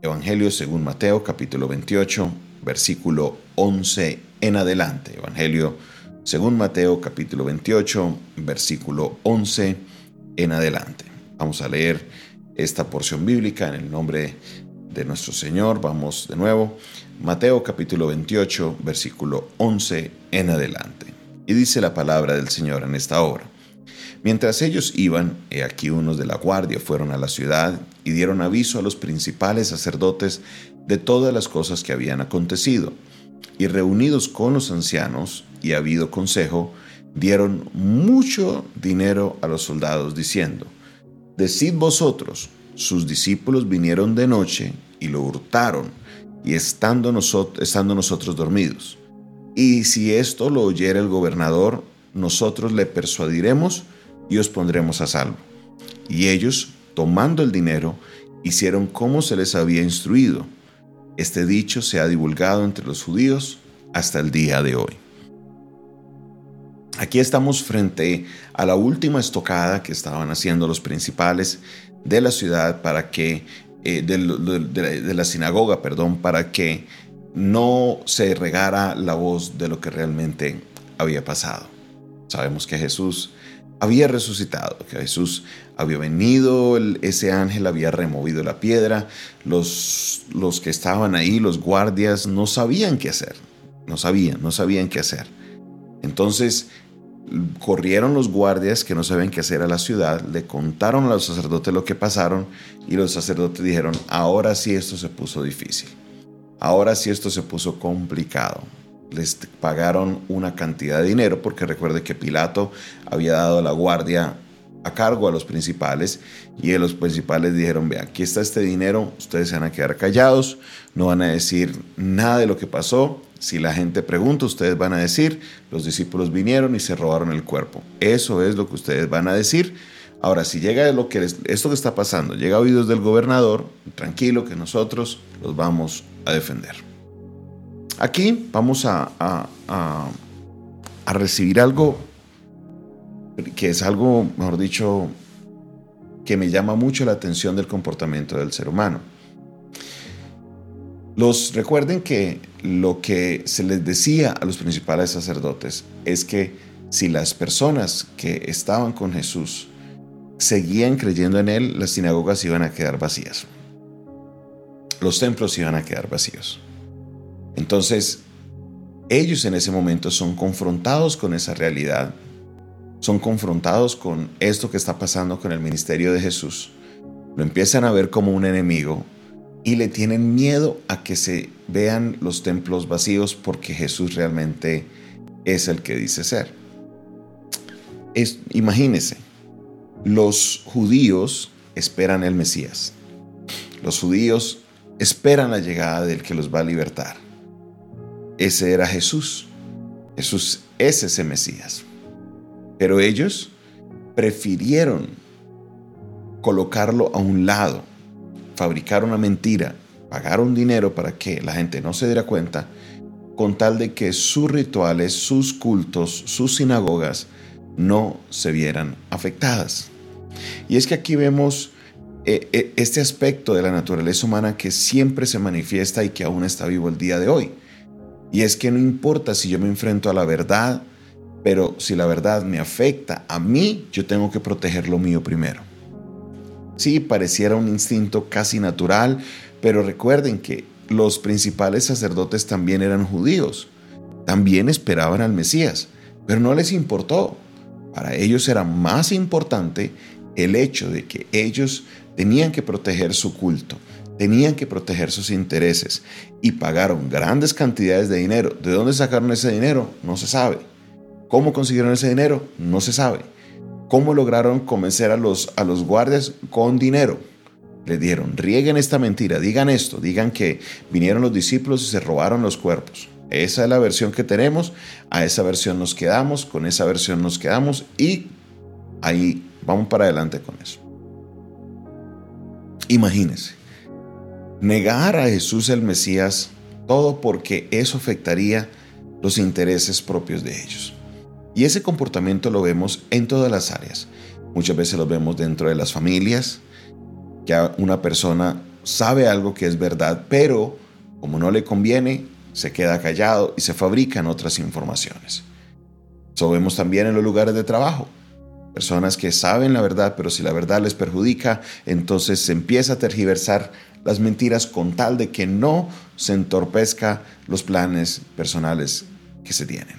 Evangelio según Mateo capítulo 28, versículo 11 en adelante. Evangelio según Mateo capítulo 28, versículo 11 en adelante. Vamos a leer esta porción bíblica en el nombre de nuestro Señor. Vamos de nuevo. Mateo capítulo 28, versículo 11 en adelante. Y dice la palabra del Señor en esta hora. Mientras ellos iban, he aquí unos de la guardia fueron a la ciudad y dieron aviso a los principales sacerdotes de todas las cosas que habían acontecido. Y reunidos con los ancianos y habido consejo, dieron mucho dinero a los soldados, diciendo, Decid vosotros, sus discípulos vinieron de noche y lo hurtaron, y estando, estando nosotros dormidos. Y si esto lo oyera el gobernador, nosotros le persuadiremos y os pondremos a salvo. Y ellos, tomando el dinero, hicieron como se les había instruido. Este dicho se ha divulgado entre los judíos hasta el día de hoy. Aquí estamos frente a la última estocada que estaban haciendo los principales de la ciudad para que, eh, de, la sinagoga, perdón, para que no se regara la voz de lo que realmente había pasado. Sabemos que Jesús había resucitado, que Jesús había venido, ese ángel había removido la piedra, los, los que estaban ahí, los guardias, no sabían qué hacer, no sabían, no sabían qué hacer. Entonces corrieron los guardias que no sabían qué hacer a la ciudad, le contaron a los sacerdotes lo que pasaron y los sacerdotes dijeron, ahora sí esto se puso difícil, ahora sí esto se puso complicado les pagaron una cantidad de dinero, porque recuerde que Pilato había dado la guardia a cargo a los principales y los principales dijeron, ve, aquí está este dinero, ustedes se van a quedar callados, no van a decir nada de lo que pasó, si la gente pregunta, ustedes van a decir, los discípulos vinieron y se robaron el cuerpo. Eso es lo que ustedes van a decir. Ahora, si llega lo que esto que está pasando, llega a oídos del gobernador, tranquilo que nosotros los vamos a defender. Aquí vamos a, recibir algo que es algo, mejor dicho, que me llama mucho la atención del comportamiento del ser humano. Los recuerden que lo que se les decía a los principales sacerdotes es que si las personas que estaban con Jesús seguían creyendo en él, las sinagogas iban a quedar vacías. Los templos iban a quedar vacíos. Entonces, ellos en ese momento son confrontados con esa realidad, son confrontados con esto que está pasando con el ministerio de Jesús, lo empiezan a ver como un enemigo y le tienen miedo a que se vean los templos vacíos porque Jesús realmente es el que dice ser. Es, imagínense, los judíos esperan el Mesías. Los judíos esperan la llegada del que los va a libertar. Ese era Jesús. Jesús es ese Mesías. Pero ellos prefirieron colocarlo a un lado, fabricar una mentira, pagaron dinero para que la gente no se diera cuenta, con tal de que sus rituales, sus cultos, sus sinagogas no se vieran afectadas. Y es que aquí vemos eh, eh, este aspecto de la naturaleza humana que siempre se manifiesta y que aún está vivo el día de hoy. Y es que no importa si yo me enfrento a la verdad, pero si la verdad me afecta a mí, yo tengo que proteger lo mío primero. Sí, pareciera un instinto casi natural, pero recuerden que los principales sacerdotes también eran judíos, también esperaban al Mesías, pero no les importó. Para ellos era más importante el hecho de que ellos tenían que proteger su culto, tenían que proteger sus intereses y pagaron grandes cantidades de dinero. ¿De dónde sacaron ese dinero? No se sabe. ¿Cómo consiguieron ese dinero? No se sabe. ¿Cómo lograron convencer a los, a los guardias con dinero? Le dieron, rieguen esta mentira, digan esto, digan que vinieron los discípulos y se robaron los cuerpos. Esa es la versión que tenemos, a esa versión nos quedamos, con esa versión nos quedamos y ahí vamos para adelante con eso. Imagínense, negar a Jesús el Mesías, todo porque eso afectaría los intereses propios de ellos. Y ese comportamiento lo vemos en todas las áreas. Muchas veces lo vemos dentro de las familias, que una persona sabe algo que es verdad, pero como no le conviene, se queda callado y se fabrican otras informaciones. Eso vemos también en los lugares de trabajo. Personas que saben la verdad, pero si la verdad les perjudica, entonces se empieza a tergiversar las mentiras con tal de que no se entorpezca los planes personales que se tienen.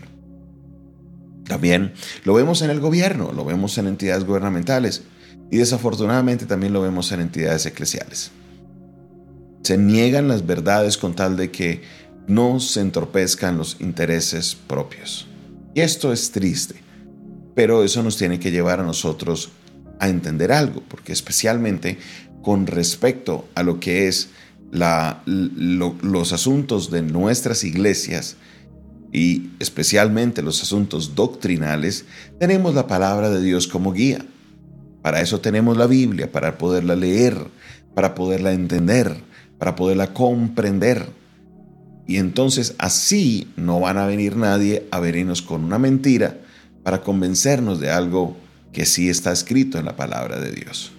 También lo vemos en el gobierno, lo vemos en entidades gubernamentales y desafortunadamente también lo vemos en entidades eclesiales. Se niegan las verdades con tal de que no se entorpezcan los intereses propios. Y esto es triste, pero eso nos tiene que llevar a nosotros a entender algo, porque especialmente con respecto a lo que es los asuntos de nuestras iglesias y especialmente los asuntos doctrinales, tenemos la palabra de Dios como guía. Para eso tenemos la Biblia, para poderla leer, para poderla entender, para poderla comprender. Y entonces así no van a venir nadie a venirnos con una mentira para convencernos de algo que sí está escrito en la palabra de Dios.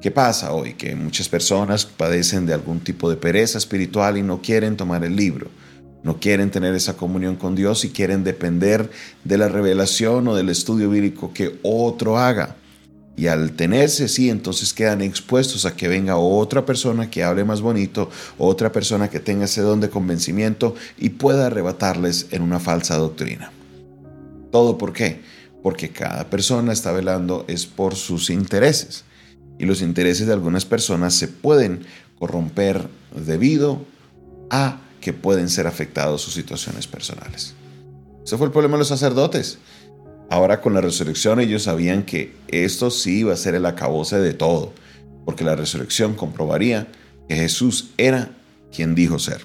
¿Qué pasa hoy? Que muchas personas padecen de algún tipo de pereza espiritual y no quieren tomar el libro, no quieren tener esa comunión con Dios y quieren depender de la revelación o del estudio bíblico que otro haga. Y al tenerse así, entonces quedan expuestos a que venga otra persona que hable más bonito, otra persona que tenga ese don de convencimiento y pueda arrebatarles en una falsa doctrina. ¿Todo por qué? Porque cada persona está velando es por sus intereses y los intereses de algunas personas se pueden corromper debido a que pueden ser afectados sus situaciones personales. Ese fue el problema de los sacerdotes. Ahora con la resurrección ellos sabían que esto sí iba a ser el acabose de todo, porque la resurrección comprobaría que Jesús era quien dijo ser.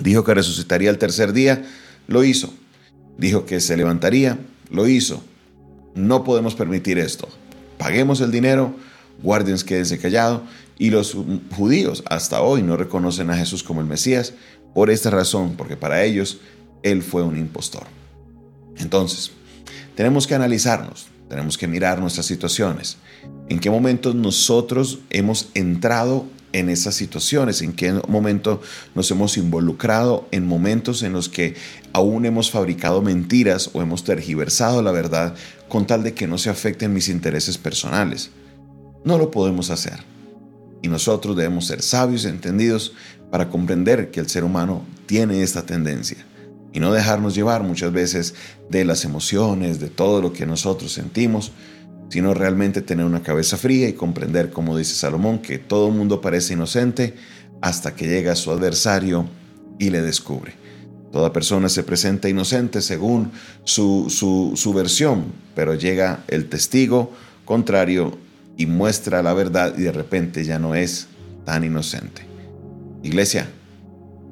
Dijo que resucitaría el tercer día, lo hizo. Dijo que se levantaría, lo hizo. No podemos permitir esto paguemos el dinero, guardians quédense callado. Y los judíos hasta hoy no reconocen a Jesús como el Mesías por esta razón, porque para ellos Él fue un impostor. Entonces, tenemos que analizarnos, tenemos que mirar nuestras situaciones. ¿En qué momentos nosotros hemos entrado en esas situaciones, en qué momento nos hemos involucrado en momentos en los que aún hemos fabricado mentiras o hemos tergiversado la verdad con tal de que no se afecten mis intereses personales. No lo podemos hacer. Y nosotros debemos ser sabios y entendidos para comprender que el ser humano tiene esta tendencia y no dejarnos llevar muchas veces de las emociones, de todo lo que nosotros sentimos, sino realmente tener una cabeza fría y comprender, como dice Salomón, que todo el mundo parece inocente hasta que llega su adversario y le descubre. Toda persona se presenta inocente según su, su, versión, pero llega el testigo contrario y muestra la verdad y de repente ya no es tan inocente. Iglesia,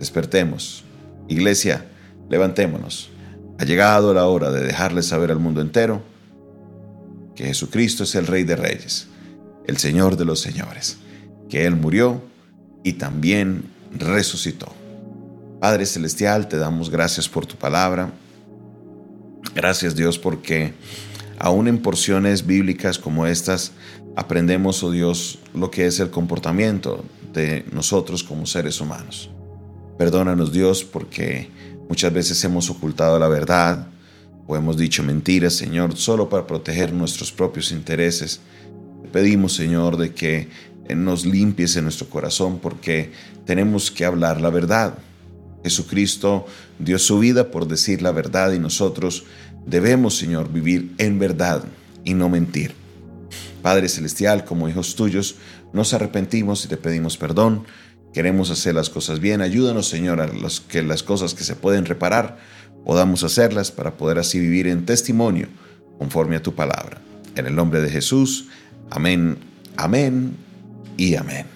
despertemos. Iglesia, levantémonos. Ha llegado la hora de dejarle saber al mundo entero que Jesucristo es el Rey de Reyes, el Señor de los Señores, que Él murió y también resucitó. Padre Celestial, te damos gracias por tu palabra. Gracias Dios porque aún en porciones bíblicas como estas aprendemos, oh Dios, lo que es el comportamiento de nosotros como seres humanos. Perdónanos Dios porque muchas veces hemos ocultado la verdad, o hemos dicho mentiras, Señor, solo para proteger nuestros propios intereses. Te pedimos, Señor, de que nos limpies en nuestro corazón porque tenemos que hablar la verdad. Jesucristo dio su vida por decir la verdad y nosotros debemos, Señor, vivir en verdad y no mentir. Padre Celestial, como hijos tuyos, nos arrepentimos y te pedimos perdón. Queremos hacer las cosas bien. Ayúdanos, Señor, a que las cosas que se pueden reparar podamos hacerlas para poder así vivir en testimonio conforme a tu palabra. En el nombre de Jesús, amén, amén y amén.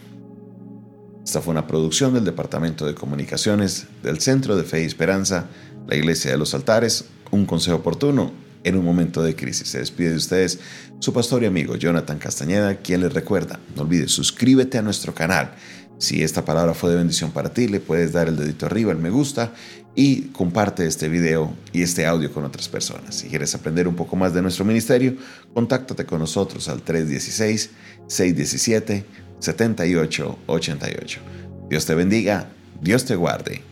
Esta fue una producción del Departamento de Comunicaciones del Centro de Fe y Esperanza, la Iglesia de los Altares, un consejo oportuno en un momento de crisis. Se despide de ustedes su pastor y amigo Jonathan Castañeda, quien les recuerda, no olvides, suscríbete a nuestro canal Si esta palabra fue de bendición para ti, le puedes dar el dedito arriba, el me gusta y comparte este video y este audio con otras personas. Si quieres aprender un poco más de nuestro ministerio, contáctate con nosotros al 316-617-7888. Dios te bendiga, Dios te guarde.